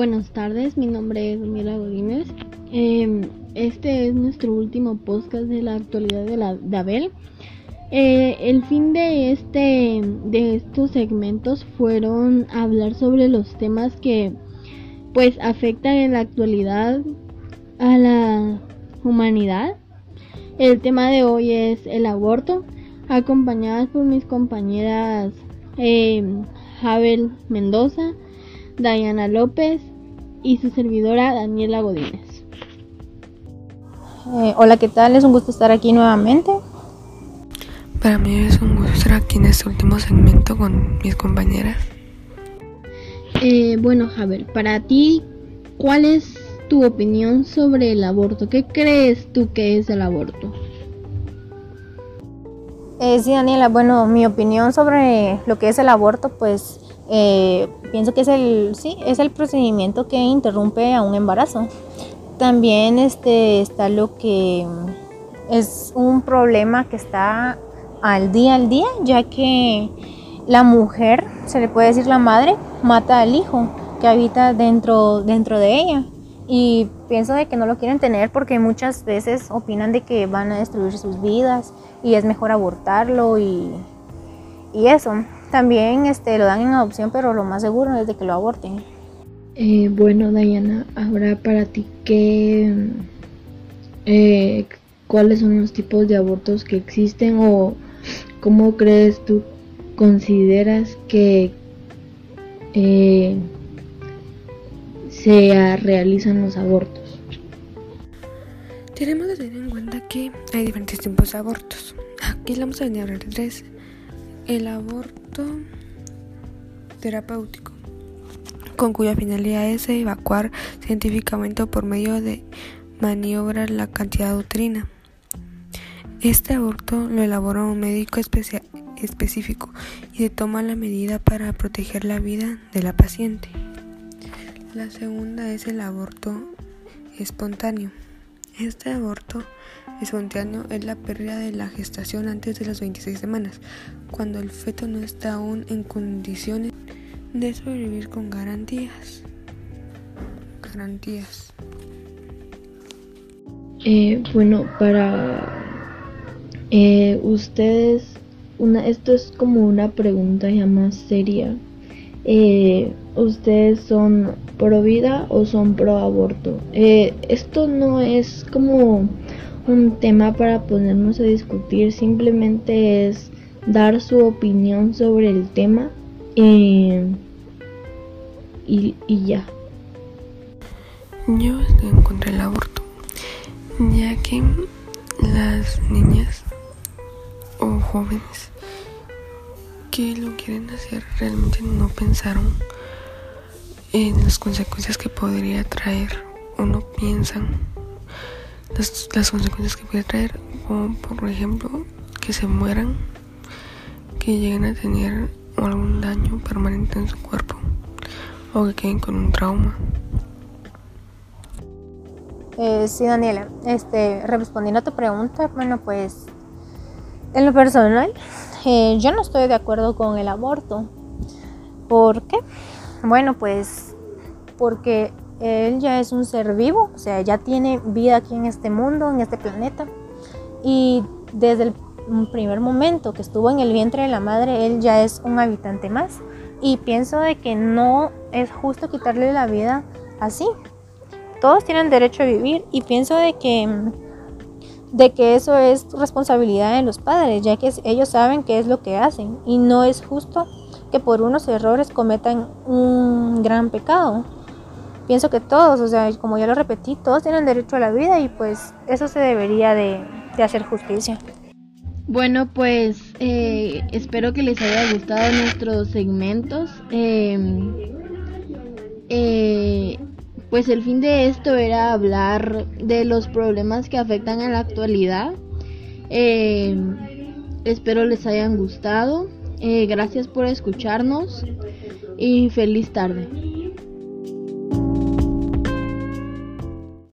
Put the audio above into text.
Buenas tardes, mi nombre es Daniela Godínez. Eh, este es nuestro último podcast de la actualidad de, la, de Abel. Eh, el fin de este de estos segmentos fueron hablar sobre los temas que pues afectan en la actualidad a la humanidad. El tema de hoy es el aborto, acompañadas por mis compañeras eh, Abel Mendoza, Diana López y su servidora Daniela Godínez. Eh, hola, ¿qué tal? Es un gusto estar aquí nuevamente. Para mí es un gusto estar aquí en este último segmento con mis compañeras. Eh, bueno, Javier, para ti, ¿cuál es tu opinión sobre el aborto? ¿Qué crees tú que es el aborto? Eh, sí, Daniela, bueno, mi opinión sobre lo que es el aborto, pues eh, pienso que es el, sí, es el procedimiento que interrumpe a un embarazo. También este, está lo que es un problema que está al día al día, ya que la mujer, se le puede decir la madre, mata al hijo que habita dentro, dentro de ella. Y pienso de que no lo quieren tener porque muchas veces opinan de que van a destruir sus vidas y es mejor abortarlo y, y eso. También este, lo dan en adopción, pero lo más seguro es de que lo aborten. Eh, bueno, Diana, ahora para ti, ¿qué, eh, ¿cuáles son los tipos de abortos que existen o cómo crees tú, consideras que eh, se realizan los abortos? Tenemos que tener en cuenta que hay diferentes tipos de abortos. Aquí vamos a venir a hablar de tres. El aborto terapéutico, con cuya finalidad es evacuar científicamente por medio de maniobrar la cantidad de utrina. Este aborto lo elabora un médico específico y se toma la medida para proteger la vida de la paciente. La segunda es el aborto espontáneo. Este aborto espontáneo es la pérdida de la gestación antes de las 26 semanas, cuando el feto no está aún en condiciones de sobrevivir con garantías. Garantías. Eh, bueno, para eh, ustedes, una, esto es como una pregunta ya más seria. Eh, ¿Ustedes son pro vida o son pro aborto? Eh, esto no es como un tema para ponernos a discutir, simplemente es dar su opinión sobre el tema y, y ya. Yo estoy en contra del aborto, ya que las niñas o jóvenes que lo quieren hacer realmente no pensaron en las consecuencias que podría traer o no piensan las, consecuencias que puede traer como por ejemplo que se mueran que lleguen a tener algún daño permanente en su cuerpo o que queden con un trauma. Eh, sí Daniela este respondiendo a tu pregunta bueno pues en lo personal, eh, yo no estoy de acuerdo con el aborto. ¿Por qué? Bueno, pues porque él ya es un ser vivo, o sea, ya tiene vida aquí en este mundo, en este planeta. Y desde el primer momento que estuvo en el vientre de la madre, él ya es un habitante más. Y pienso de que no es justo quitarle la vida así. Todos tienen derecho a vivir y pienso de que de que eso es responsabilidad de los padres, ya que ellos saben qué es lo que hacen y no es justo que por unos errores cometan un gran pecado. Pienso que todos, o sea, como ya lo repetí, todos tienen derecho a la vida y pues eso se debería de, hacer justicia. Bueno, pues eh, espero que les haya gustado nuestros segmentos. Em, eh, pues el fin de esto era hablar de los problemas que afectan a la actualidad. Eh, espero les hayan gustado. Eh, gracias por escucharnos y feliz tarde.